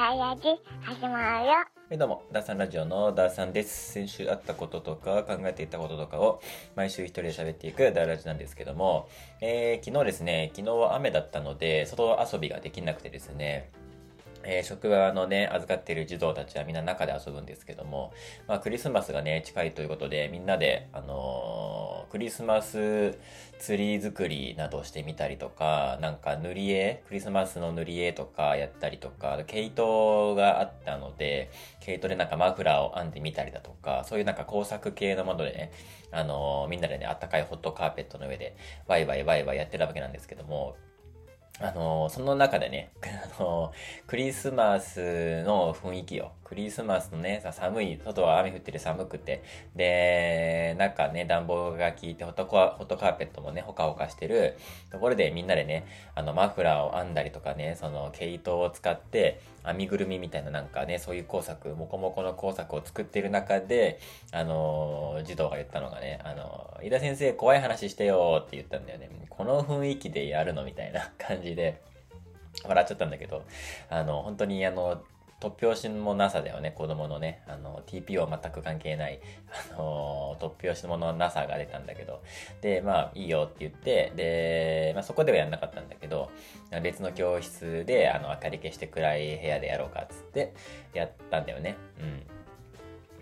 ダイヤジ始まるよ。はい、どうも、ダーさんラジオのダーさんです。先週あったこととか考えていたこととかを毎週一人で喋っていくダイラジなんですけども、えー昨日ですね、昨日は雨だったので、外遊びができなくてですね、えー職場のね、預かっている児童たちはみんな中で遊ぶんですけども、まあクリスマスがね、近いということで、みんなで、あのークリスマスツリー作りなどしてみたりとか、なんか塗り絵、クリスマスの塗り絵とかやったりとか、毛糸があったので、毛糸でなんかマフラーを編んでみたりだとか、そういうなんか工作系のものでね、あのーみんなでね、あったかいホットカーペットの上で、ワイワイワイワイやってたわけなんですけども、あのその中でね、あのクリスマスの雰囲気よ。クリスマスのね、さ寒い、外は雨降ってて寒くて、で、なんかね、暖房が効いてホットコ、ホットカーペットもね、ほかほかしてるところでみんなでね、あの、マフラーを編んだりとかね、その、毛糸を使って、編みぐるみみたいななんかね、そういう工作、もこもこの工作を作ってる中で、あの児童が言ったのがね、あのー、井田先生怖い話してよって言ったんだよね。この雰囲気でやるのみたいな感じで、笑っちゃったんだけど、あの、本当にあの、突拍子もなさだよね、子供のね。あの、TPO 全く関係ない、あの、突拍子ものなさが出たんだけど。で、まあ、いいよって言って、で、まあ、そこではやんなかったんだけど、別の教室で、あの、明かり消して暗い部屋でやろうかっつって、やったんだよね。うん。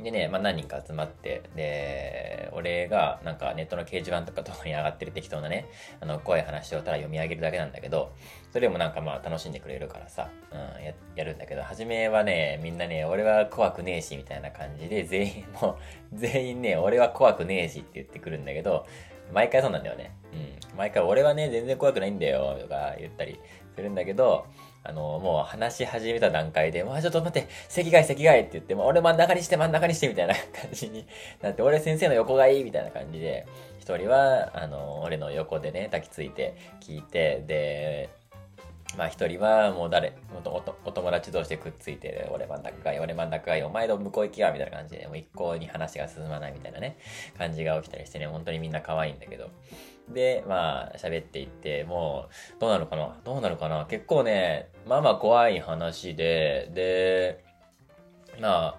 でね、まあ、何人か集まって、で、俺がなんかネットの掲示板とかとかに上がってる適当なね、あの、怖い話をただ読み上げるだけなんだけど、それもなんかまあ楽しんでくれるからさ、うん、ややるんだけど、初めはね、みんなね、俺は怖くねえし、みたいな感じで、全員もう、全員ね、俺は怖くねえしって言ってくるんだけど、毎回そうなんだよね。うん。毎回俺はね、全然怖くないんだよ、とか言ったりするんだけど、あの、もう話し始めた段階で、もうちょっと待って、席替え席替えって言って、も俺真ん中にして真ん中にしてみたいな感じになって、俺先生の横がいいみたいな感じで、一人は、あの、俺の横でね、抱きついて聞いて、で、まあ一人はもう誰、おとおとお友達同士でくっついて、俺真ん中がいい、俺真ん中がいい、お前の向こう行きや、みたいな感じで、もう一向に話が進まないみたいなね、感じが起きたりしてね、本当にみんな可愛いんだけど。で、まあ喋っていって、もう、どうなるかな？どうなるかな？結構ね、まあまあ怖い話で、で、まあ、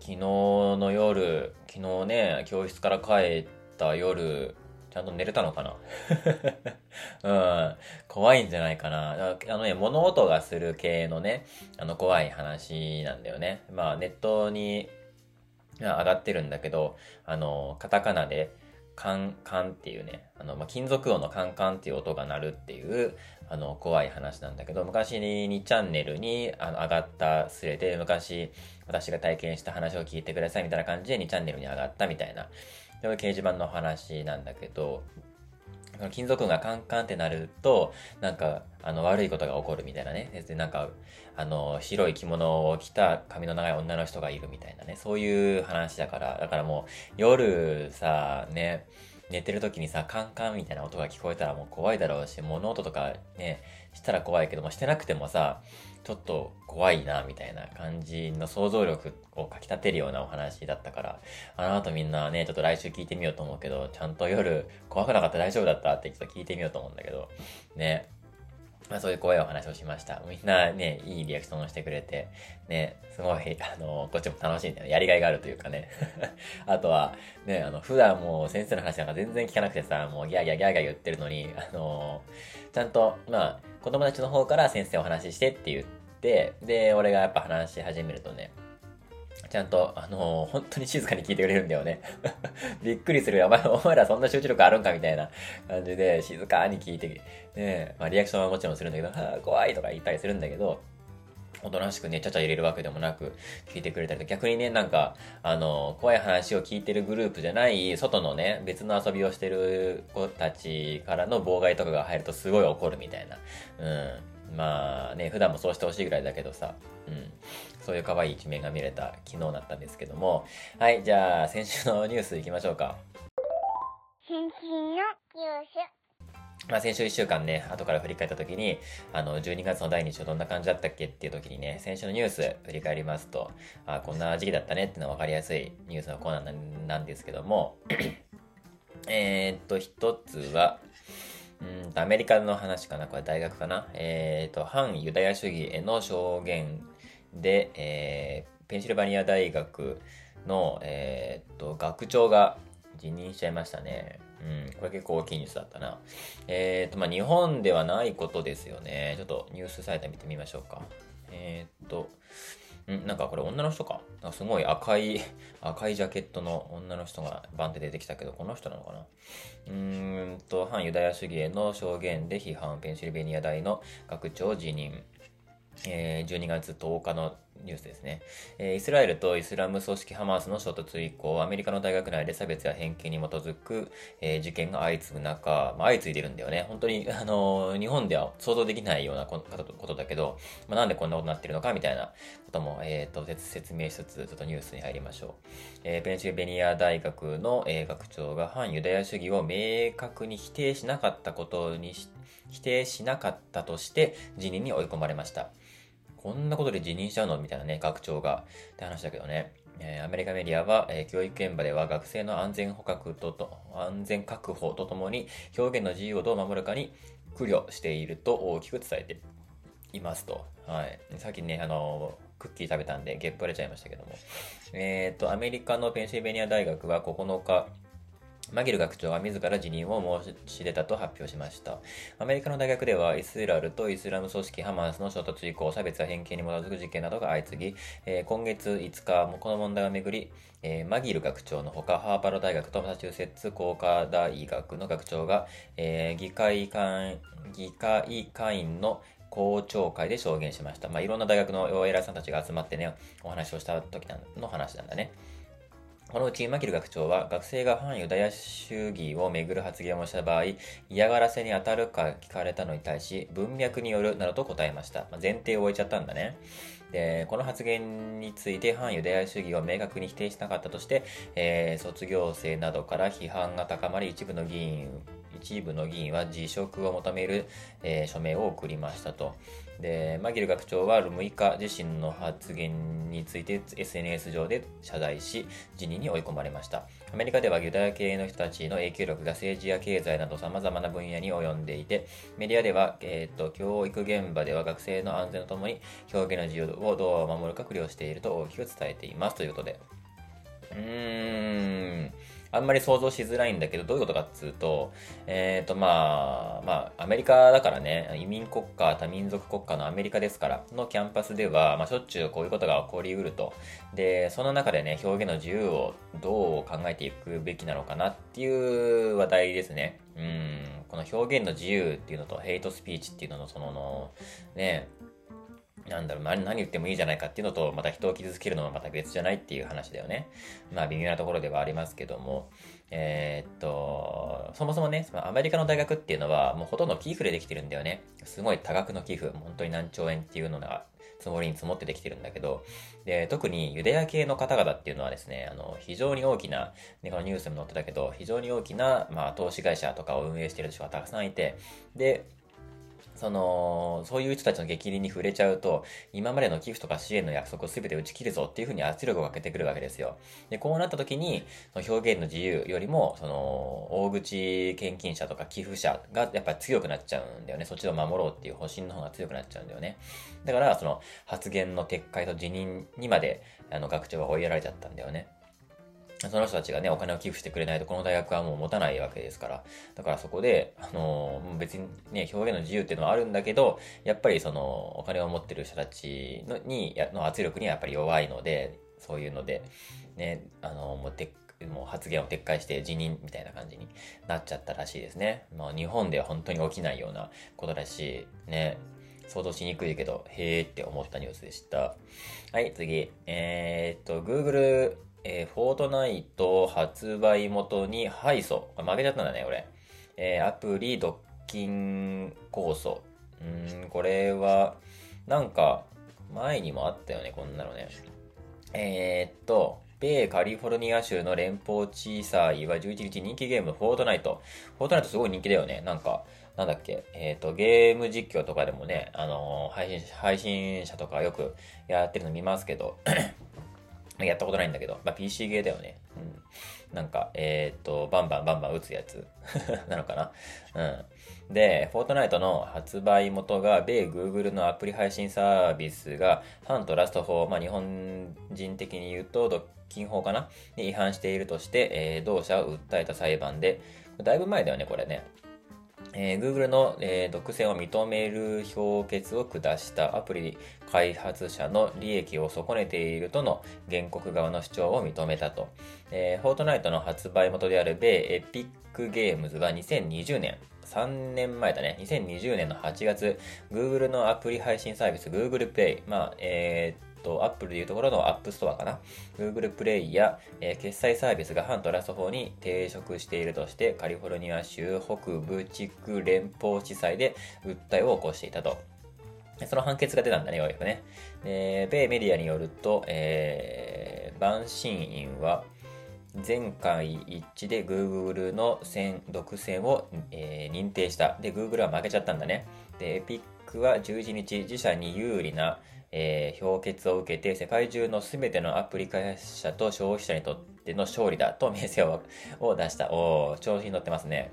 昨日の夜、昨日ね、教室から帰った夜、ちゃんと寝れたのかな？うん。怖いんじゃないかな。あのね、物音がする系のね、あの、怖い話なんだよね。まあ、ネットに上がってるんだけど、あの、カタカナで、カンカンっていうね、あの、まあ、金属音のカンカンっていう音が鳴るっていう、あの、怖い話なんだけど、昔に2チャンネルにあの上がったスレで、昔私が体験した話を聞いてくださいみたいな感じで2チャンネルに上がったみたいな、そういう掲示板の話なんだけど、金属音がカンカンってなると、なんか、あの、悪いことが起こるみたいなね。で、なんか、あの、白い着物を着た髪の長い女の人がいるみたいなね。そういう話だから、だからもう、夜さ、ね、寝てる時にさ、カンカンみたいな音が聞こえたらもう怖いだろうし、物音とかね、したら怖いけども、してなくてもさ、ちょっと怖いな、みたいな感じの想像力をかき立てるようなお話だったから、あの後みんなね、ちょっと来週聞いてみようと思うけど、ちゃんと夜怖くなかった大丈夫だったってちょっと聞いてみようと思うんだけど、ね。まあそういう怖いお話をしました。みんなね、いいリアクションをしてくれて、ね、すごい、あの、こっちも楽しいんだよね。やりがいがあるというかね。あとは、ね、あの、普段もう先生の話なんか全然聞かなくてさ、もうギャーギャーギャーギャー言ってるのに、あの、ちゃんと、まあ、子供たちの方から先生お話ししてって言って、で、俺がやっぱ話し始めるとね、ちゃんと、あの本当に静かに聞いてくれるんだよね。びっくりするよ。お前お前らそんな集中力あるんかみたいな感じで、静かに聞いて、ねまあ、リアクションはもちろんするんだけど、はあ、怖いとか言ったりするんだけど、おとなしくね、ちゃちゃ入れるわけでもなく聞いてくれたりと、逆にね、なんか、あの、怖い話を聞いてるグループじゃない、外のね、別の遊びをしてる子たちからの妨害とかが入るとすごい怒るみたいな。うん。まあね、普段もそうしてほしいぐらいだけどさ、うん。そういう可愛い一面が見れた昨日だったんですけども。はい、じゃあ、先週のニュース行きましょうか。先週のニュース。まあ、先週1週間ね、後から振り返った時に、あの、12月の第2週どんな感じだったっけっていう時にね、先週のニュース振り返りますと、あこんな時期だったねっていうのは分かりやすいニュースのコーナーなんですけども、えーっと、一つは、うんアメリカの話かなこれ大学かなえっ、ー、と、反ユダヤ主義への証言で、えー、ペンシルバニア大学の、えっ、と、学長が辞任しちゃいましたね。うん、これ結構大きいニュースだったな。えっ、と、まあ、日本ではないことですよね。ちょっとニュースサイト見てみましょうか。えっ、と、んなんかこれ女の人か？なんかすごい赤い、赤いジャケットの女の人がバンって出てきたけど、この人なのかな？うんと、反ユダヤ主義への証言で批判、ペンシルベニア大の学長辞任。えー、12月10日のニュースですね、えー、イスラエルとイスラム組織ハマスの衝突以降、アメリカの大学内で差別や偏見に基づく、えー、事件が相次ぐ中、まあ、相次いでるんだよね。本当に、あの、日本では想像できないようなことだけど、まあ、なんでこんなことになってるのかみたいなことも、えーと、説明しつつ、ちょっとニュースに入りましょう。えー、ペンシルベニア大学の、えー、学長が反ユダヤ主義を明確に否定しなかったことに否定しなかったとして辞任に追い込まれました。こんなことで辞任しちゃうの？みたいなね、学長が。って話だけどね。えー、アメリカメディアは、えー、教育現場では学生の安全捕獲とと、安全確保とともに表現の自由をどう守るかに苦慮していると大きく伝えていますと。はい。さっきね、あのクッキー食べたんで、ゲップ割れちゃいましたけども。えっ、ー、と、アメリカのペンシルベニア大学は9日、マギル学長は自ら辞任を申し出たと発表しました。アメリカの大学では、イスラエルとイスラム組織ハマスの衝突以降、差別や偏見に基づく事件などが相次ぎ、えー、今月5日もこの問題をめぐり、えー、マギル学長のほか、ハーバード大学とマサチューセッツ工科大学の学長が、えー、議会会議会会員の公聴会で証言しました。まあ、いろんな大学のお偉いさんたちが集まってね、お話をした時の話なんだね。このうちマキル学長は学生が反ユダヤ主義をめぐる発言をした場合、嫌がらせに当たるか聞かれたのに対し、文脈によるなどと答えました。まあ、前提を置いちゃったんだね。で、この発言について反ユダヤ主義を明確に否定しなかったとして、えー、卒業生などから批判が高まり、一部の議員一部の議員は辞職を求める、えー、署名を送りましたと。で、マギル学長は6日自身の発言について SNS 上で謝罪し、辞任に追い込まれました。アメリカではユダヤ系の人たちの影響力が政治や経済など様々な分野に及んでいて、メディアでは、えっ、ー、と、教育現場では学生の安全とともに表現の自由をどう守るか苦慮していると大きく伝えていますということで。うーん。あんまり想像しづらいんだけど、どういうことかっつうと、えっ、ー、と、まあ、まあ、アメリカだからね、移民国家、多民族国家のアメリカですから、のキャンパスでは、まあ、しょっちゅうこういうことが起こりうると。で、その中でね、表現の自由をどう考えていくべきなのかなっていう話題ですね。うん、この表現の自由っていうのと、ヘイトスピーチっていうのの、そのの、ね、なんだろう、何言ってもいいじゃないかっていうのと、また人を傷つけるのはまた別じゃないっていう話だよね。まあ微妙なところではありますけども、えー、っと、そもそもね、アメリカの大学っていうのはもうほとんど寄付でできてるんだよね。すごい多額の寄付、本当に何兆円っていうのが積もりに積もってできてるんだけど、で、特にユダヤ系の方々っていうのはですね、あの、非常に大きな、ね、このニュースにも載ってたけど、非常に大きな、まあ、投資会社とかを運営している人がたくさんいて、で、その、そういう人たちの激励に触れちゃうと、今までの寄付とか支援の約束を全て打ち切るぞっていうふうに圧力をかけてくるわけですよ。で、こうなった時に、その表現の自由よりも、その、大口献金者とか寄付者がやっぱり強くなっちゃうんだよね。そっちを守ろうっていう方針の方が強くなっちゃうんだよね。だから、その、発言の撤回と辞任にまで、あの、学長は追いやられちゃったんだよね。その人たちがね、お金を寄付してくれないと、この大学はもう持たないわけですから。だからそこで、あのー、別にね、表現の自由っていうのはあるんだけど、やっぱりその、お金を持ってる人たちのに、の圧力にはやっぱり弱いので、そういうので、ね、あのー、もうてもう発言を撤回して辞任みたいな感じになっちゃったらしいですね。まあ日本では本当に起きないようなことだし、ね、想像しにくいけど、へーって思ったニュースでした。はい、次。えー、っと、Google えー、フォートナイト発売元に敗訴。負けちゃったんだね、俺。えー、アプリドッキン構想。うん、これは、なんか、前にもあったよね、こんなのね。えー、っと、米カリフォルニア州の連邦地裁は11日人気ゲームフォートナイト。フォートナイトすごい人気だよね。なんか、なんだっけ、えっ、と、ゲーム実況とかでもね、あのー、配信、配信者とかよくやってるの見ますけど、やったことないんだけど、まあ、PC ゲーだよね。うん。なんか、えー、っと、バンバンバンバン撃つやつ なのかな？うん。で、フォートナイトの発売元が、米 Google のアプリ配信サービスが、反トラスト法、まあ、日本人的に言うと、独禁法かな？に違反しているとして、えー、同社を訴えた裁判で、だいぶ前だよね、これね。えー、Google の、えー、独占を認める評決を下したアプリ開発者の利益を損ねているとの原告側の主張を認めたと。えー、フォートナイトの発売元である米エピックゲームズは2020年、3年前だね、2020年の8月、Google のアプリ配信サービス Google Play、まあ、えーと、Apple でいうところの App Store かな。Google Play や、えー、決済サービスが反トラスト法に抵触しているとして、カリフォルニア州北部地区連邦地裁で訴えを起こしていたと。その判決が出たんだね、ようやくね。で、米メディアによると、えー、陪審員は、前回一致で Google の独占を、えー、認定した。で、Google は負けちゃったんだね。で、エピックは11日、自社に有利な、えー、評決を受けて世界中の全てのアプリ開発者と消費者にとっての勝利だと名声を を出した。おお調子に乗ってますね。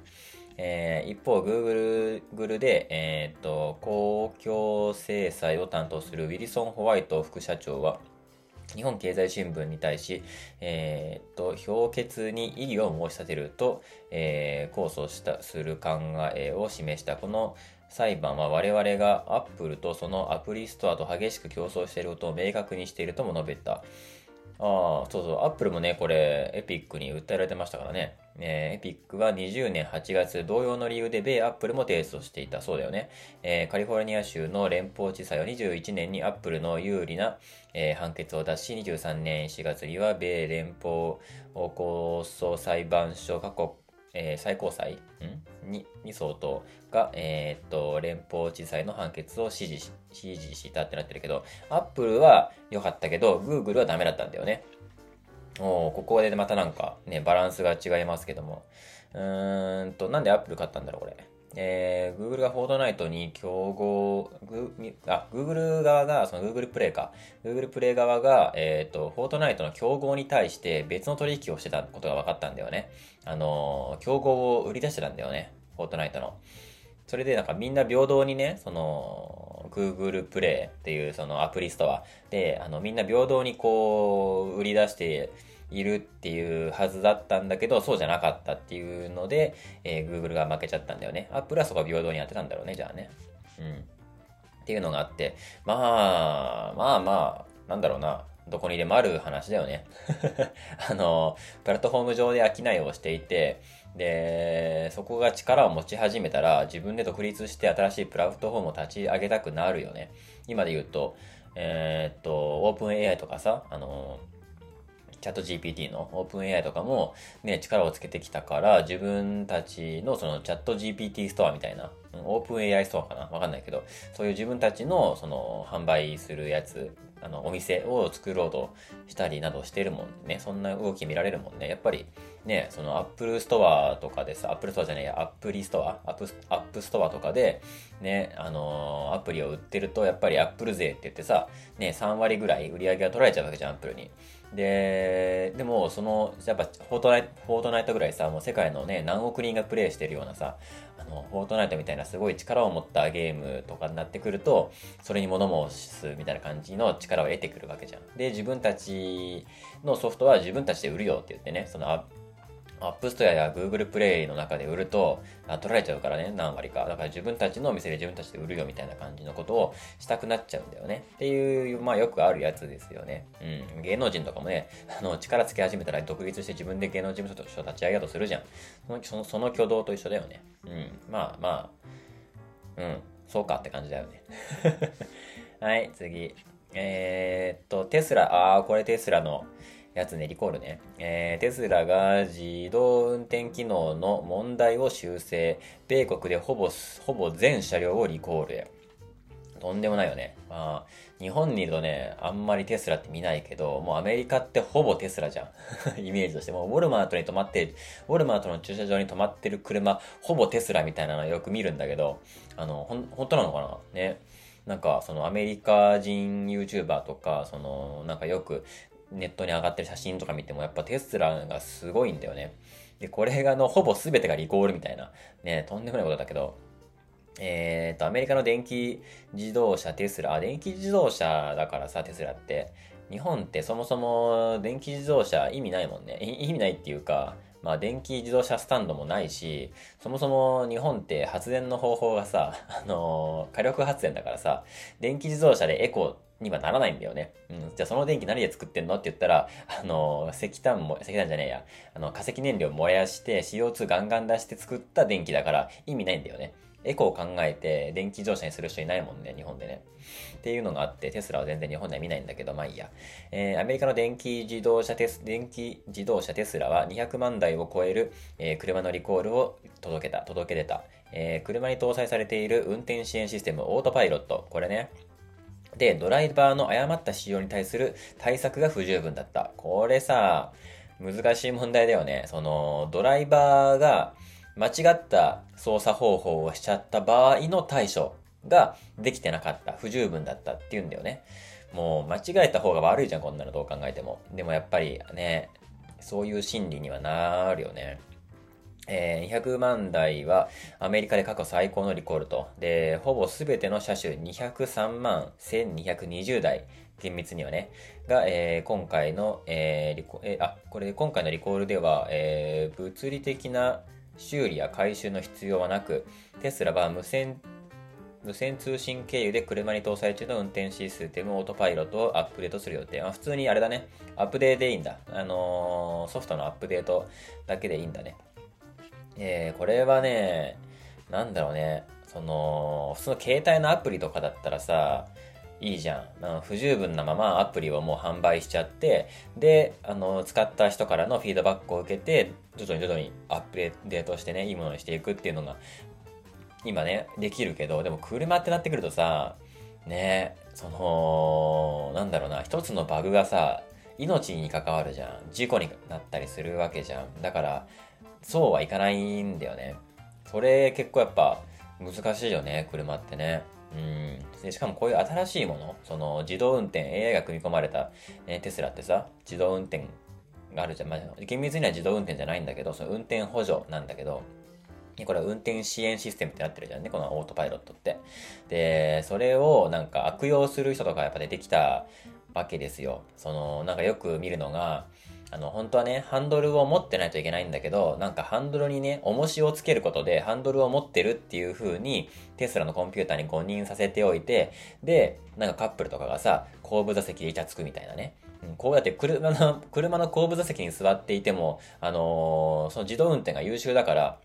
えー、一方、Google, で、えー、と、公共制裁を担当するウィリソン・ホワイト副社長は、日本経済新聞に対し、えー、と、評決に異議を申し立てると、えー、控訴した、する考えを示した。この、裁判は我々が Apple とそのアプリストアと激しく競争していることを明確にしているとも述べた。ああ、そうそう、Apple もね、これ、エピックに訴えられてましたからね。えー、エピックは20年8月、同様の理由で米アップルも提訴していた。そうだよね。えー、カリフォルニア州の連邦地裁は21年にアップルの有利な、えー、判決を出し、23年4月には米連邦控訴裁判所過去えー、最高裁にに相当が、えー、っと、連邦地裁の判決を支持し、支持したってなってるけど、アップルは良かったけど、グーグルはダメだったんだよね。おここでまたなんかね、バランスが違いますけども。うーんと、なんでアップル買ったんだろう、これ。えー、Google がフォートナイトに競合、グあ、Google 側が、その Google プレイか。Google プレイ側が、えっ、ー、と、フォートナイトの競合に対して別の取引をしてたことが分かったんだよね。あのー、競合を売り出してたんだよね。フォートナイトの。それでなんかみんな平等にね、その、Google プレイっていうそのアプリストアで、あの、みんな平等にこう、売り出して、いるっていうはずだったんだけど、そうじゃなかったっていうので、えー、Google が負けちゃったんだよね。Apple はそこは平等にやってたんだろうね、じゃあね。うん。っていうのがあって、まあ、まあまあ、なんだろうな。どこにでもある話だよね。あの、プラットフォーム上で商いをしていて、で、そこが力を持ち始めたら、自分で独立して新しいプラットフォームを立ち上げたくなるよね。今で言うと、えー、っと、オープン AI とかさ、あの、チャット GPT のオープン AI とかもね、力をつけてきたから、自分たちのそのチャット GPT ストアみたいな、オープン AI ストアかなわかんないけど、そういう自分たちのその販売するやつ、あの、お店を作ろうとしたりなどしてるもんね。そんな動き見られるもんね。やっぱりね、その Apple ストアとかでさ、Apple ストアじゃないや、アプリストアアップ、アップストアとかで、ね、あのー、アプリを売ってると、やっぱり Apple 税って言ってさ、ね、3割ぐらい売り上げが取られちゃうわけじゃん、Apple に。で、でも、その、やっぱ、フォートナイト、フォートナイトぐらいさ、もう世界のね、何億人がプレイしてるようなさ、あの、フォートナイトみたいなすごい力を持ったゲームとかになってくると、それに物申すみたいな感じの力を得てくるわけじゃん。で、自分たちのソフトは自分たちで売るよって言ってね、そのアップストアや Google プレイの中で売ると、あ取られちゃうからね、何割か。だから自分たちのお店で自分たちで売るよみたいな感じのことをしたくなっちゃうんだよね。っていう、まあよくあるやつですよね。うん。芸能人とかもね、あの、力つけ始めたら独立して自分で芸能事務所と一緒立ち上げようとするじゃん。その、その、その挙動と一緒だよね。うん。まあまあ、うん。そうかって感じだよね。はい、次。えー、っと、テスラ、ああ、これテスラの、やつね、リコールね。えー、テスラが自動運転機能の問題を修正。米国でほぼ、ほぼ全車両をリコールへ。とんでもないよね。まあ、日本にいるとね、あんまりテスラって見ないけど、もうアメリカってほぼテスラじゃん。イメージとして。もうウォルマートに止まって、ウォルマートの駐車場に止まってる車、ほぼテスラみたいなのよく見るんだけど、あの、ほん、本当なのかな？ね。なんか、そのアメリカ人 YouTuber とか、その、なんかよくネットに上がってる写真とか見ても、やっぱテスラがすごいんだよね。で、これがの、ほぼ全てがリコールみたいな、ね、とんでもないことだけど、えっ、と、アメリカの電気自動車テスラ、あ、電気自動車だからさ、テスラって、日本ってそもそも電気自動車意味ないもんね。意味ないっていうか、まあ電気自動車スタンドもないし、そもそも日本って発電の方法がさ、あのー、火力発電だからさ、電気自動車でエコにはならないんだよね。うん。じゃあその電気何で作ってんのって言ったら、あの、石炭も、石炭じゃねえや、あの、化石燃料燃やして CO2 ガンガン出して作った電気だから意味ないんだよね。エコを考えて電気自動車にする人いないもんね、日本でね。っていうのがあって、テスラは全然日本では見ないんだけど、まあいいや。えー、アメリカの電気自動車テス、電気自動車テスラは200万台を超える、えー、車のリコールを届けた、届け出た。えー、車に搭載されている運転支援システムオートパイロット。これね。で、ドライバーの誤った使用に対する対策が不十分だった。これさ、難しい問題だよね。その、ドライバーが、間違った操作方法をしちゃった場合の対処ができてなかった、不十分だったっていうんだよね。もう間違えた方が悪いじゃん、こんなのどう考えても。でもやっぱりね、そういう心理にはなるよね。えー、200万台はアメリカで過去最高のリコールと。で、ほぼすべての車種203万1220台、厳密にはね、が、えー、今回の、えーリコえー、あ、これ今回のリコールでは、えー、物理的な修理や回収の必要はなく、テスラは無線無線通信経由で車に搭載中の運転システムオートパイロットをアップデートする予定。まあ、普通にあれだね。アップデートでいいんだ。あのー、ソフトのアップデートだけでいいんだね。えー、これはね、なんだろうね。その、普通の携帯のアプリとかだったらさ、いいじゃん。不十分なままアプリをもう販売しちゃって、で、あの、使った人からのフィードバックを受けて、徐々に徐々にアップデートしてね、いいものにしていくっていうのが、今ね、できるけど、でも車ってなってくるとさ、ね、その、なんだろうな、一つのバグがさ、命に関わるじゃん。事故になったりするわけじゃん。だから、そうはいかないんだよね。それ結構やっぱ難しいよね、車ってね。うん。でしかもこういう新しいもの、その自動運転、AI が組み込まれた、ね、テスラってさ、自動運転があるじゃん。まあ、厳密には自動運転じゃないんだけど、その運転補助なんだけど、これは運転支援システムってなってるじゃんね、このオートパイロットって。で、それをなんか悪用する人とかやっぱ出てきたわけですよ。その、なんかよく見るのが、あの、本当はね、ハンドルを持ってないといけないんだけど、なんかハンドルにね、重しをつけることで、ハンドルを持ってるっていう風に、テスラのコンピューターに誤認させておいて、で、なんかカップルとかがさ、後部座席でイチャつくみたいなね。うん、こうやって車の、車の後部座席に座っていても、あのー、その自動運転が優秀だから、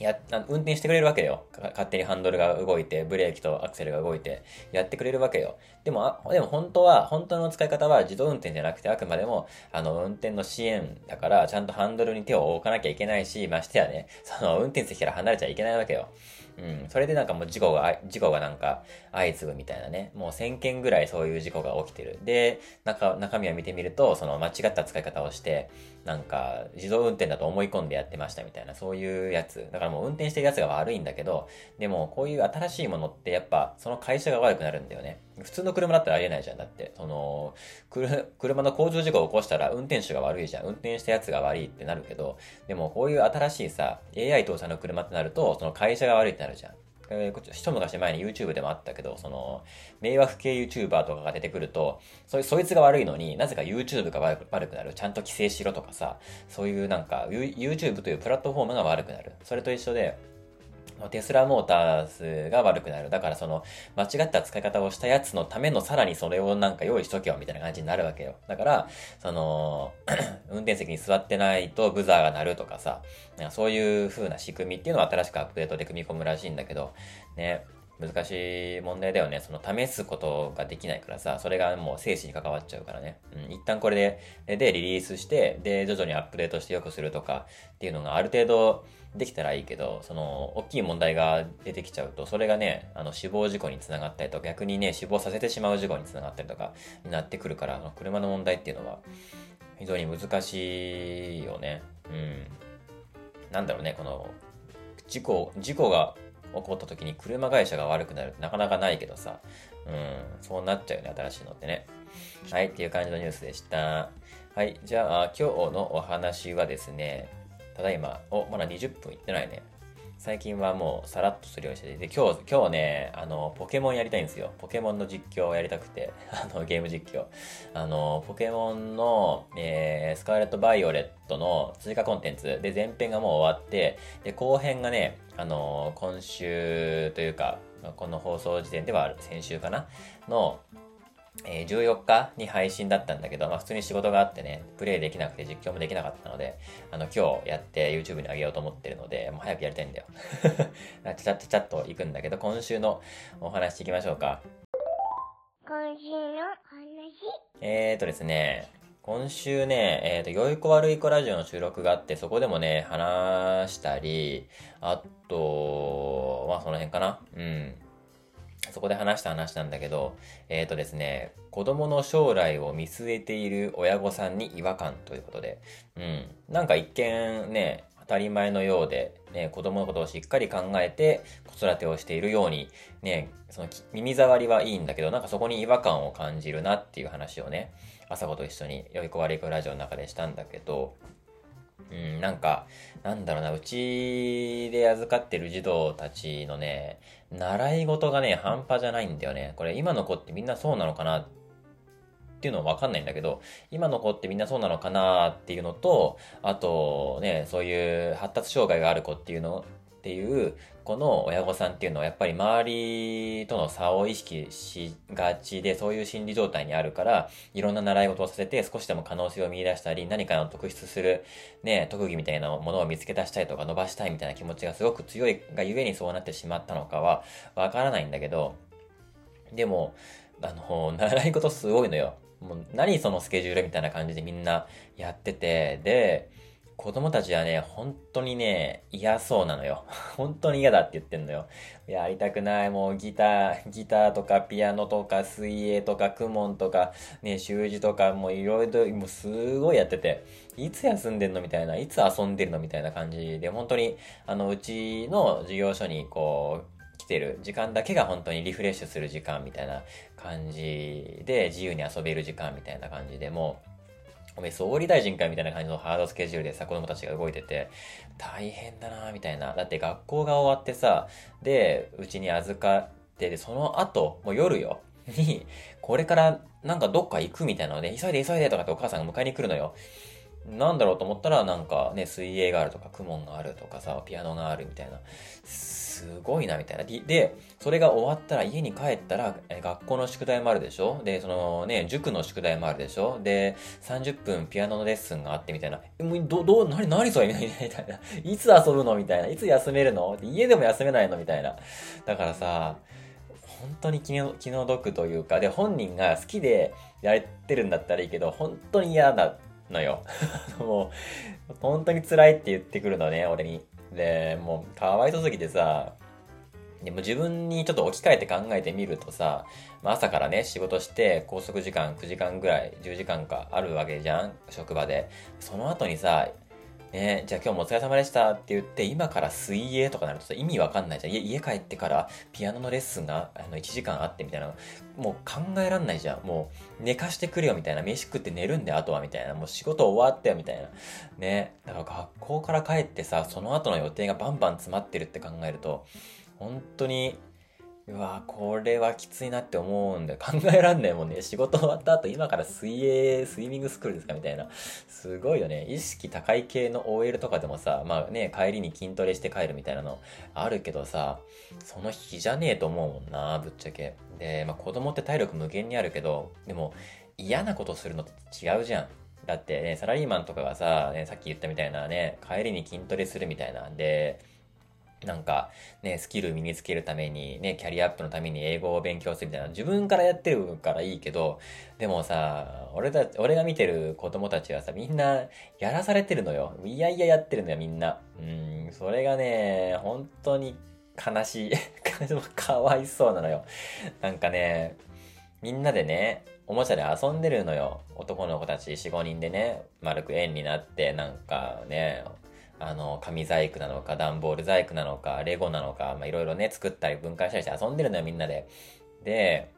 や、運転してくれるわけよ。勝手にハンドルが動いて、ブレーキとアクセルが動いて、やってくれるわけよ。でも、あ、でも本当は、本当の使い方は自動運転じゃなくて、あくまでも、あの、運転の支援だから、ちゃんとハンドルに手を置かなきゃいけないし、ましてやね、その、運転席から離れちゃいけないわけよ。うん。それでなんかもう事故が、事故がなんか相次ぐみたいなね。もう1000件ぐらいそういう事故が起きてる。で、中、中身を見てみると、その間違った使い方をして、なんか自動運転だと思い込んでやってましたみたいな、そういうやつ。だからもう運転してるやつが悪いんだけど、でもこういう新しいものってやっぱその会社が悪くなるんだよね。普通の車だったらありえないじゃん。だって、その、車の交通事故を起こしたら運転手が悪いじゃん。運転したやつが悪いってなるけど、でもこういう新しいさ、AI 搭載の車ってなると、その会社が悪いってなるじゃん。えー、一昔前に YouTube でもあったけど、その、迷惑系 YouTuber とかが出てくると、そそいつが悪いのになぜか YouTube が悪くなる。ちゃんと規制しろとかさ、そういうなんか、YouTube というプラットフォームが悪くなる。それと一緒で、テスラモーターズが悪くなる。だからその、間違った使い方をしたやつのためのさらにそれをなんか用意しとけよみたいな感じになるわけよ。だから、その、運転席に座ってないとブザーが鳴るとかさ、そういう風な仕組みっていうのを新しくアップデートで組み込むらしいんだけど、ね、難しい問題だよね。その試すことができないからさ、それがもう生死に関わっちゃうからね。うん、一旦これで、で、リリースして、で、徐々にアップデートして良くするとかっていうのがある程度できたらいいけど、その、大きい問題が出てきちゃうと、それがね、あの、死亡事故につながったりとか、逆にね、死亡させてしまう事故につながったりとか、になってくるから、車の問題っていうのは、非常に難しいよね。うん。なんだろうね、この、事故、事故が起こった時に車会社が悪くなるってなかなかないけどさ、うん、そうなっちゃうよね、新しいのってね。はい、っていう感じのニュースでした。はい、じゃあ今日のお話はですね、ただいま、お、まだ20分いってないね。最近はもうさらっとするようにしてて、で、今日、今日ね、あの、ポケモンやりたいんですよ。ポケモンの実況をやりたくて、あの、ゲーム実況。あの、ポケモンの、えー、スカーレット・バイオレットの追加コンテンツで、前編がもう終わって、で、後編がね、あの、今週というか、この放送時点ではある先週かな？の、えー、14日に配信だったんだけど、まあ普通に仕事があってね、プレイできなくて実況もできなかったので、あの今日やって YouTube に上げようと思ってるので、もう早くやりたいんだよ。ちゃちゃちゃっと行くんだけど、今週のお話いきましょうか。今週の話？えーとですね、今週ね、えっ、ー、と、良い子悪い子ラジオの収録があって、そこでもね、話したり、あと、まあその辺かな。うん。そこで話した話なんだけど、えっ、ー、とですね、子供の将来を見据えている親御さんに違和感ということで、うん。なんか一見ね、当たり前のようで、ね、子供のことをしっかり考えて子育てをしているように、ね、その耳障りはいいんだけど、なんかそこに違和感を感じるなっていう話をね、朝子と一緒に良い子悪い子ラジオの中でしたんだけど、うん、なんか、なんだろうな、うちで預かってる児童たちのね、習い事がね、半端じゃないんだよね。これ今の子ってみんなそうなのかな？っていうのはわかんないんだけど、今の子ってみんなそうなのかな？っていうのと、あとね、そういう発達障害がある子っていうのっていう、この親御さんっていうのはやっぱり周りとの差を意識しがちで、そういう心理状態にあるから、いろんな習い事をさせて少しでも可能性を見出したり、何かの特筆するね、特技みたいなものを見つけ出したいとか伸ばしたいみたいな気持ちがすごく強いがゆえにそうなってしまったのかはわからないんだけど、でも、あの、習い事すごいのよ。もう何そのスケジュールみたいな感じでみんなやってて、で、子供たちはね、本当にね、嫌そうなのよ。本当に嫌だって言ってんのよ。やりたくない。もうギター、ギターとかピアノとか水泳とかクモンとか、ね、習字とかもういろいろ、もうすごいやってて、いつ休んでんのみたいな、いつ遊んでるのみたいな感じで、本当に、あの、うちの事業所にこう、来てる時間だけが本当にリフレッシュする時間みたいな感じで、自由に遊べる時間みたいな感じでもう、おめえ総理大臣かみたいな感じのハードスケジュールでさ、子供たちが動いてて、大変だなみたいな。だって学校が終わってさ、で、うちに預かって、で、その後、もう夜よ、に、これからなんかどっか行くみたいなので、急いで急いでとかってお母さんが迎えに来るのよ。なんだろうと思ったら、なんかね、水泳があるとか、クモンがあるとかさ、ピアノがあるみたいな。すごいな、みたいな。で、それが終わったら、家に帰ったら、学校の宿題もあるでしょ？で、そのね、塾の宿題もあるでしょ？で、30分ピアノのレッスンがあってみたいな。え、もう、ど、ど、なに、なにそれ？みたいな。いつ遊ぶの？みたいな。いつ休めるの？家でも休めないの？みたいな。だからさ、本当に気の気の毒というか、で、本人が好きでやってるんだったらいいけど、本当に嫌なのよ。もう、本当に辛いって言ってくるのね、俺に。で、もう、かわいそうすぎてさ、でも自分にちょっと置き換えて考えてみるとさ、まあ、朝からね、仕事して、拘束時間9時間ぐらい、10時間かあるわけじゃん職場で。その後にさ、ね、じゃあ今日もお疲れ様でしたって言って、今から水泳とかなるとさ、意味わかんないじゃん。家帰ってからピアノのレッスンがあの1時間あってみたいな。もう考えらんないじゃん。もう寝かしてくれよみたいな。飯食って寝るんであとはみたいな。もう仕事終わったよみたいな。ね。だから学校から帰ってさ、その後の予定がバンバン詰まってるって考えると、本当にうわこれはきついなって思うんで考えらんないもんね。仕事終わった後今から水泳、スイミングスクールですかみたいな。すごいよね。意識高い系の OL とかでもさ、まあね、帰りに筋トレして帰るみたいなのあるけどさ、その日じゃねえと思うもんな、ぶっちゃけ。で、まあ子供って体力無限にあるけど、でも嫌なことするのって違うじゃん。だってね、サラリーマンとかがさ、ね、さっき言ったみたいなね、帰りに筋トレするみたいなんで、なんか、ね、スキル身につけるために、ね、キャリアアップのために英語を勉強するみたいな、自分からやってるからいいけど、でもさ、俺たち、俺が見てる子供たちはさ、みんな、やらされてるのよ。いやいややってるのよ、みんな。うん、それがね、本当に 悲しい。かわいそうなのよ。なんかね、みんなでね、おもちゃで遊んでるのよ。男の子たち4、5人でね、丸く円になって、なんかね、あの、紙細工なのか、段ボール細工なのか、レゴなのか、まあ、いろいろね、作ったり分解したりして遊んでるのよ、みんなで。で、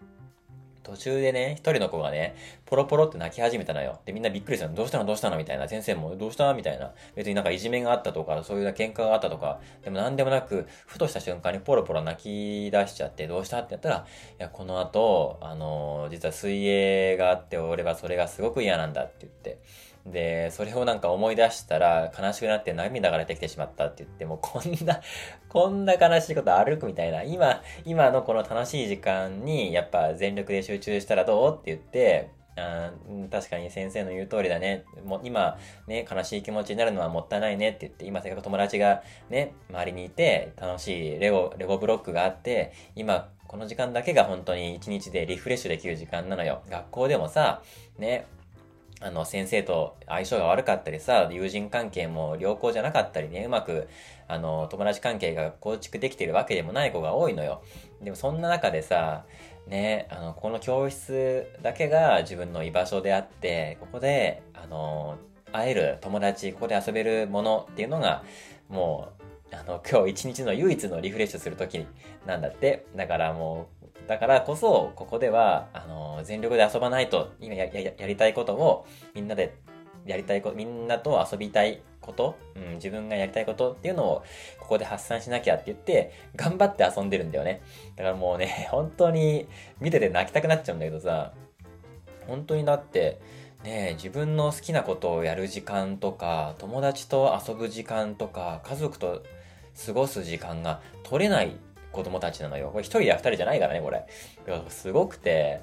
途中でね、一人の子がね、ポロポロって泣き始めたのよ。で、みんなびっくりしたの。どうしたの？どうしたの？みたいな。先生も、どうした？みたいな。別になんかいじめがあったとか、そういう喧嘩があったとか、でも何でもなく、ふとした瞬間にポロポロ泣き出しちゃって、どうした？ってやったら、いや、この後、あのー、実は水泳があって、俺はそれがすごく嫌なんだって言って、で、それをなんか思い出したら悲しくなって涙が出てきてしまったって言って、もうこんな、こんな悲しいこと歩くみたいな。今、今のこの楽しい時間にやっぱ全力で集中したらどうって言って、あ確かに先生の言う通りだね。もう今、ね、悲しい気持ちになるのはもったいないねって言って、今せっかく友達がね、周りにいて、楽しいレゴ、レゴブロックがあって、今、この時間だけが本当に一日でリフレッシュできる時間なのよ。学校でもさ、ね、あの、先生と相性が悪かったりさ、友人関係も良好じゃなかったりね、うまく、あの、友達関係が構築できてるわけでもない子が多いのよ。でもそんな中でさ、ね、あの、この教室だけが自分の居場所であって、ここで、あの、会える友達、ここで遊べるものっていうのが、もう、あの、今日一日の唯一のリフレッシュする時なんだって。だからもう、だからこそ、ここでは、あの、全力で遊ばないと、今やりたいことを、みんなでやりたいこと、みんなと遊びたいこと、うん、自分がやりたいことっていうのを、ここで発散しなきゃって言って、頑張って遊んでるんだよね。だからもうね、本当に見てて泣きたくなっちゃうんだけどさ、本当にだって、ね自分の好きなことをやる時間とか、友達と遊ぶ時間とか、家族と過ごす時間が取れない子供たちなのよ。これ一人や二人じゃないからね、これ。すごくて、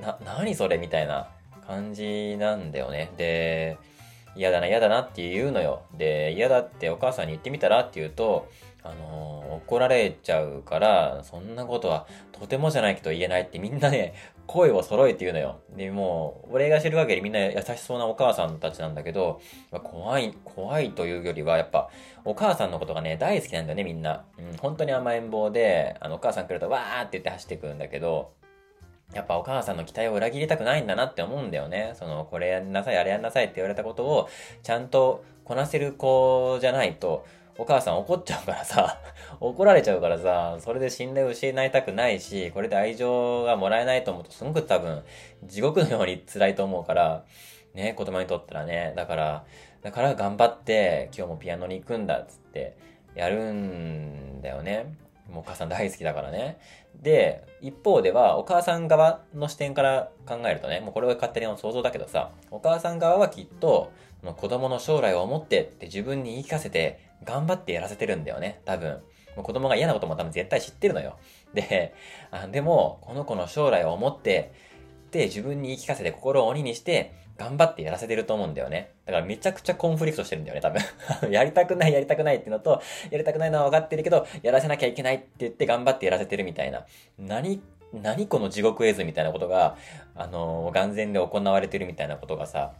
な、何それみたいな感じなんだよね。で、嫌だな嫌だなって言うのよ。で、嫌だってお母さんに言ってみたらって言うと、あのー、怒られちゃうから、そんなことはとてもじゃないけど言えないってみんなね、声を揃えて言うのよ。で、もう、俺が知る限りみんな優しそうなお母さんたちなんだけど、怖い、怖いというよりは、やっぱ、お母さんのことがね、大好きなんだよね、みんな。うん、本当に甘えん坊で、あの、お母さん来ると、わーって言って走ってくるんだけど、やっぱお母さんの期待を裏切りたくないんだなって思うんだよね。その、これやんなさい、あれやんなさいって言われたことを、ちゃんとこなせる子じゃないと、お母さん怒っちゃうからさ、怒られちゃうからさ、それで信頼を失いたくないし、これで愛情がもらえないと思うとすごく多分、地獄のように辛いと思うから、ね、子供にとったらね、だから、だから頑張って今日もピアノに行くんだっつってやるんだよね。もうお母さん大好きだからね。で、一方ではお母さん側の視点から考えるとね、もうこれは勝手に想像だけどさ、お母さん側はきっと、子供の将来を思ってって自分に言い聞かせて頑張ってやらせてるんだよね、多分。もう子供が嫌なことも多分絶対知ってるのよ。で、あでも、この子の将来を思って、で、自分に言い聞かせて心を鬼にして、頑張ってやらせてると思うんだよね。だからめちゃくちゃコンフリクトしてるんだよね、多分。やりたくない、やりたくないっていうのと、やりたくないのは分かってるけど、やらせなきゃいけないって言って頑張ってやらせてるみたいな。何、何この地獄絵図みたいなことが、あのー、眼前で行われてるみたいなことがさ、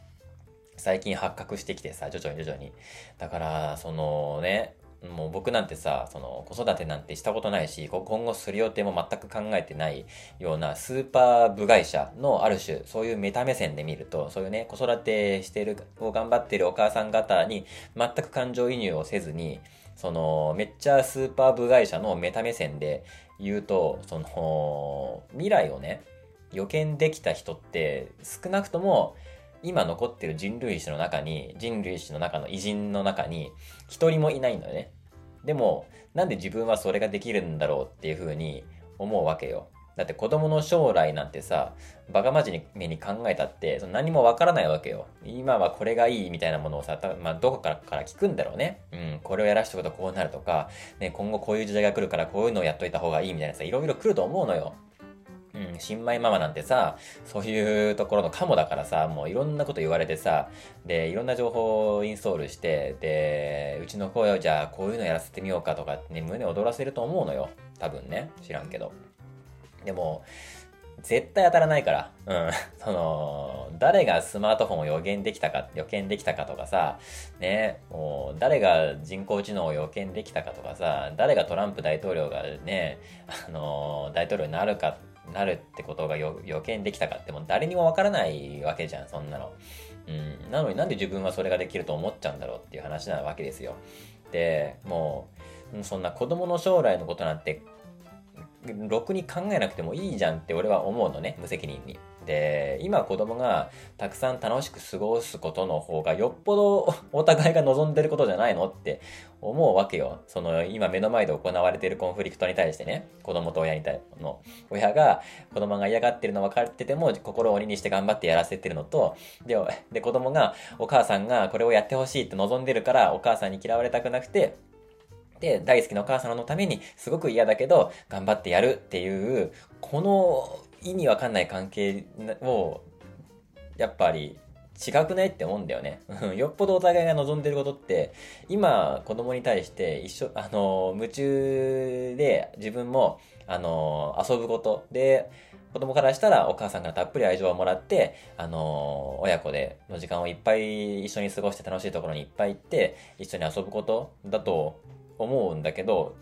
最近発覚してきてさ、徐々に徐々に。だから、そのね、もう僕なんてさ、その子育てなんてしたことないし、今後する予定も全く考えてないようなスーパー部外者のある種、そういうメタ目線で見ると、そういうね、子育てしてる、を頑張ってるお母さん方に全く感情移入をせずに、その、めっちゃスーパー部外者のメタ目線で言うと、その、未来をね、予見できた人って少なくとも今残ってる人類史の中に、人類史の中の偉人の中に、一人もいないのよね。でも、なんで自分はそれができるんだろうっていうふうに思うわけよ。だって子供の将来なんてさ、バカ真面目に考えたって、その何もわからないわけよ。今はこれがいいみたいなものをさ、まあ、どこからから聞くんだろうね。うん、これをやらしとくとこうなるとか、ね、今後こういう時代が来るからこういうのをやっといた方がいいみたいなさ、いろいろ来ると思うのよ。うん、新米ママなんてさ、そういうところのカモだからさ、もういろんなこと言われてさ、で、いろんな情報をインストールして、で、うちの声をじゃあこういうのやらせてみようかとかってね、胸躍らせると思うのよ。多分ね。知らんけど。でも、絶対当たらないから。うん。その、誰がスマートフォンを予言できたか、予見できたかとかさ、ね、もう、誰が人工知能を予見できたかとかさ、誰がトランプ大統領がね、あの、大統領になるかなるってことが予見できたかっても誰にもわからないわけじゃん、そんなの。うん。なのになんで自分はそれができると思っちゃうんだろうっていう話なわけですよ。で、もう、そんな子供の将来のことなんて、ろくに考えなくてもいいじゃんって俺は思うのね、無責任に。で、今子供がたくさん楽しく過ごすことの方がよっぽど お互いが望んでることじゃないのって思うわけよ。その今目の前で行われているコンフリクトに対してね、子供と親に対の、親が子供が嫌がってるの分かってても心を鬼にして頑張ってやらせてるのと、で、で子供がお母さんがこれをやってほしいって望んでるからお母さんに嫌われたくなくて、で、大好きなお母さんのためにすごく嫌だけど頑張ってやるっていう、この意味わかんない関係を、やっぱり違くないって思うんだよね。よっぽどお互いが望んでることって、今子供に対して一緒、あの、夢中で自分も、あの、遊ぶことで、子供からしたらお母さんからたっぷり愛情をもらって、あの親子での時間をいっぱい一緒に過ごして楽しいところにいっぱい行って、一緒に遊ぶことだと思うんだけど、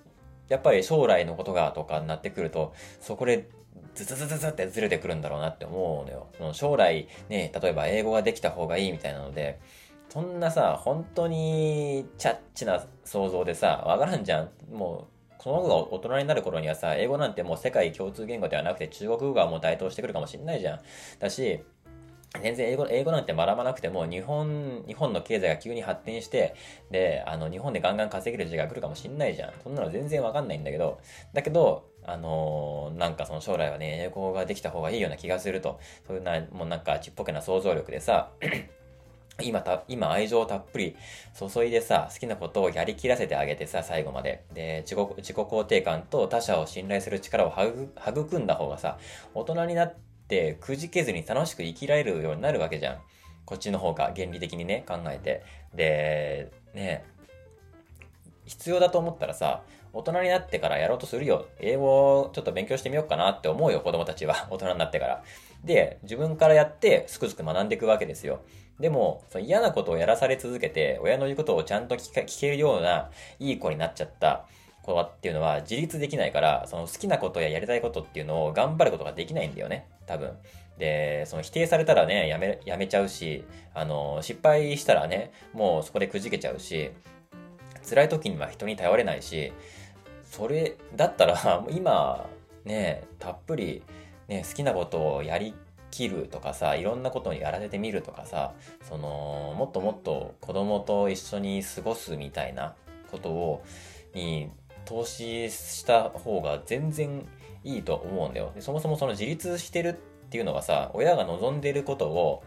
やっぱり将来のことがとかになってくると、そこでズズズズズってずれてくるんだろうなって思うのよ。その将来ね、例えば英語ができた方がいいみたいなので、そんなさ、本当にチャッチな想像でさ、わからんじゃん。もう、この子が大人になる頃にはさ、英語なんてもう世界共通言語ではなくて中国語がもう台頭してくるかもしんないじゃん。だし、全然英語、英語なんて学ばなくても、日本、日本の経済が急に発展して、で、あの、日本でガンガン稼げる時代が来るかもしんないじゃん。そんなの全然わかんないんだけど、だけど、あのー、なんかその将来はね、英語ができた方がいいような気がすると、そういうな、もうなんかちっぽけな想像力でさ、今た、今愛情をたっぷり注いでさ、好きなことをやりきらせてあげてさ、最後まで。で、自己、自己肯定感と他者を信頼する力を育んだ方がさ、大人になって、くじけずに楽しく生きられるようになるわけじゃん。こっちの方が原理的にね、考えて。で、ね、必要だと思ったらさ、大人になってからやろうとするよ。英語をちょっと勉強してみようかなって思うよ、子供たちは。大人になってから。で、自分からやって、すくすく学んでいくわけですよ。でも、その嫌なことをやらされ続けて、親の言うことをちゃんと聞けるような、いい子になっちゃった子っていうのは自立できないから、その好きなことややりたいことっていうのを頑張ることができないんだよね。多分。で、その否定されたらね、やめ、やめちゃうし、あの、失敗したらね、もうそこでくじけちゃうし、辛い時には人に頼れないし、それだったら、今、ね、たっぷり、ね、好きなことをやりきるとかさ、いろんなことにやらせてみるとかさ、その、もっともっと子供と一緒に過ごすみたいなことを、に投資した方が全然いいと思うんだよ。そもそもその自立してるっていうのがさ、親が望んでることを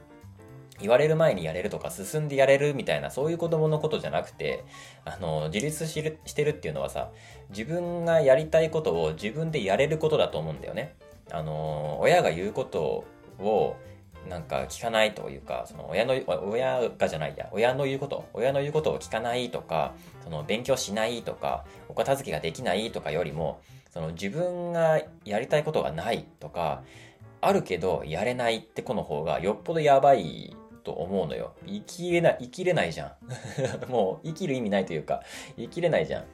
言われる前にやれるとか進んでやれるみたいなそういう子供のことじゃなくて、あの、自立してるっていうのはさ、自分がやりたいことを自分でやれることだと思うんだよね。あの、親が言うことをなんか聞かないというか、その親の、親がじゃないや、親の言うこと、親の言うことを聞かないとか、その勉強しないとか、お片付けができないとかよりも、その自分がやりたいことがないとか、あるけどやれないって子の方がよっぽどやばいと思うのよ。生きれない、生きれないじゃん。もう生きる意味ないというか、生きれないじゃん。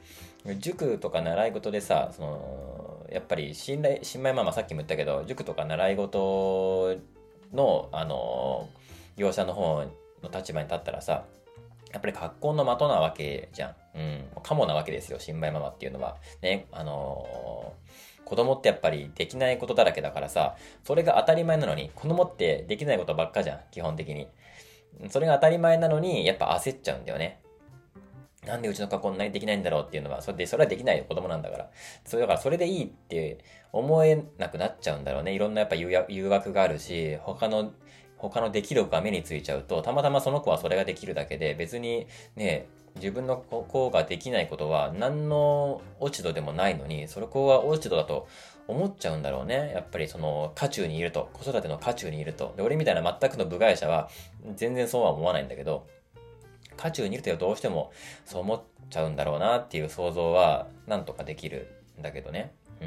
塾とか習い事でさ、その、やっぱり信頼、新米ママさっきも言ったけど、塾とか習い事の、あの業者の方の立場に立ったらさ、やっぱり格好の的なわけじゃん。うん。かもなわけですよ、新米ママっていうのは。ね、あの、子供ってやっぱりできないことだらけだからさ、それが当たり前なのに、子供ってできないことばっかじゃん、基本的に。それが当たり前なのに、やっぱ焦っちゃうんだよね。なんでうちの子はこんなにできないんだろうっていうのは、それで、それはできないよ子供なんだから。それだからそれでいいって思えなくなっちゃうんだろうね。いろんなやっぱ誘惑があるし、他の、他のできる子が目についちゃうと、たまたまその子はそれができるだけで、別にね、自分の子ができないことは何の落ち度でもないのに、それ子は落ち度だと思っちゃうんだろうね。やっぱりその、渦中にいると、子育ての渦中にいると。で、俺みたいな全くの部外者は、全然そうは思わないんだけど、渦中にいるとどうしてもそう思っちゃうんだろうなっていう想像はなんとかできるんだけどね。う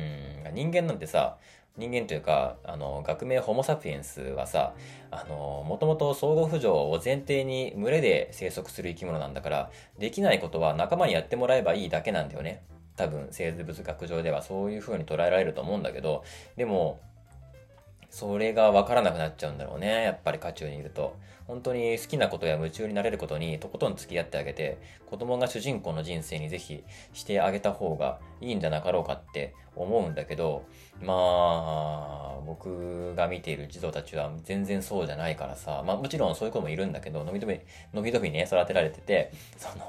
ん、人間なんてさ、人間というか、あの、学名ホモサピエンスはさ、あの、もともと相互浮上を前提に群れで生息する生き物なんだから、できないことは仲間にやってもらえばいいだけなんだよね。多分、生物学上ではそういう風に捉えられると思うんだけど、でも、それが分からなくなっちゃうんだろうね。やっぱり渦中にいると。本当に好きなことや夢中になれることにとことん付き合ってあげて、子供が主人公の人生にぜひしてあげた方がいいんじゃなかろうかって思うんだけど、まあ、僕が見ている児童たちは全然そうじゃないからさ、まあもちろんそういう子もいるんだけど、のびのび、のびのびね、育てられてて、その、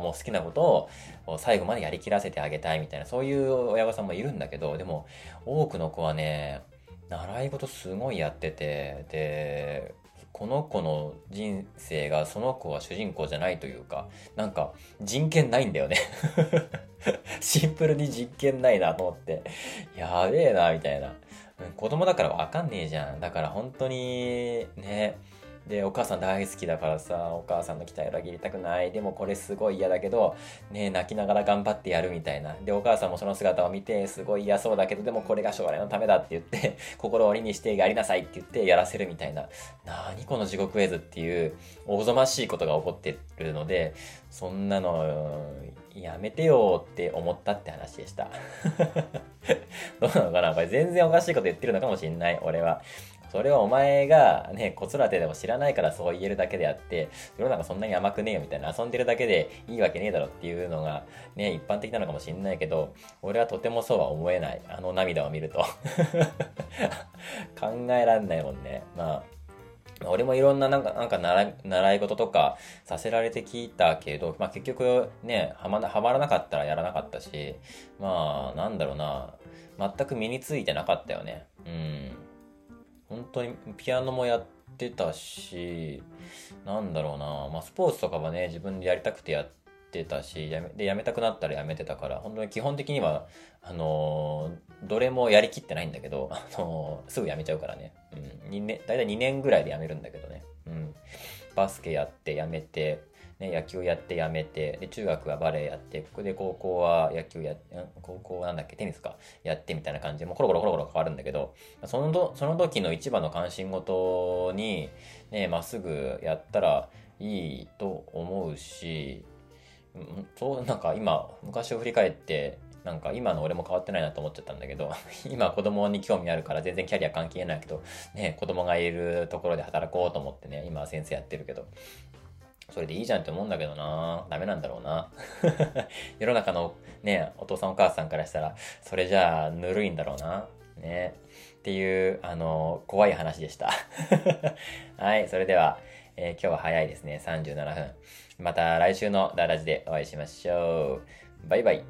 もう好きなことを最後までやりきらせてあげたいみたいな、そういう親御さんもいるんだけど、でも多くの子はね、習い事すごいやってて、で、この子の人生がその子は主人公じゃないというか、なんか人権ないんだよね シンプルに人権ないなと思って、やべえな、みたいな。子供だからわかんねえじゃん。だから本当に、ね、で、お母さん大好きだからさ、お母さんの期待裏切りたくない。でもこれすごい嫌だけど、ね泣きながら頑張ってやるみたいな。で、お母さんもその姿を見て、すごい嫌そうだけど、でもこれが将来のためだって言って、心を鬼にしてやりなさいって言ってやらせるみたいな。なにこの地獄絵図っていう、おぞましいことが起こってるので、そんなの、やめてよって思ったって話でした。どうなのかな？これ全然おかしいこと言ってるのかもしんない、俺は。それはお前がね、子育てでも知らないからそう言えるだけであって、世の中そんなに甘くねえよみたいな、遊んでるだけでいいわけねえだろっていうのがね、一般的なのかもしんないけど、俺はとてもそうは思えない。あの涙を見ると。考えらんないもんね。まあ、俺もいろんななんか、なんか習い、事とかさせられてきたけど、まあ結局ね、はま、はまらなかったらやらなかったし、まあ、なんだろうな、全く身についてなかったよね。うん。本当にピアノもやってたし、なんだろうな、まあ、スポーツとかはね、自分でやりたくてやってたし、やめでやめたくなったらやめてたから、本当に基本的には、あのー、どれもやりきってないんだけど、あのー、すぐやめちゃうからね。うん、2年、だいたい2年ぐらいでやめるんだけどね。うん。バスケやってやめて、ね、野球やってやめて、で、中学はバレエやって、ここで高校は野球や、高校なんだっけ、テニスか、やってみたいな感じで、もうコロコロコロコロ変わるんだけど、そのど、その時の一番の関心事に、ね、まっすぐやったらいいと思うし、そう、なんか今、昔を振り返って、なんか今の俺も変わってないなと思っちゃったんだけど、今子供に興味あるから全然キャリア関係ないけど、ね、子供がいるところで働こうと思ってね、今先生やってるけど、それでいいじゃんって思うんだけどなダメなんだろうな。世の中のね、お父さんお母さんからしたら、それじゃあぬるいんだろうな。ね。っていう、あの、怖い話でした。はい、それでは、えー、今日は早いですね。37分。また来週のダラジでお会いしましょう。バイバイ。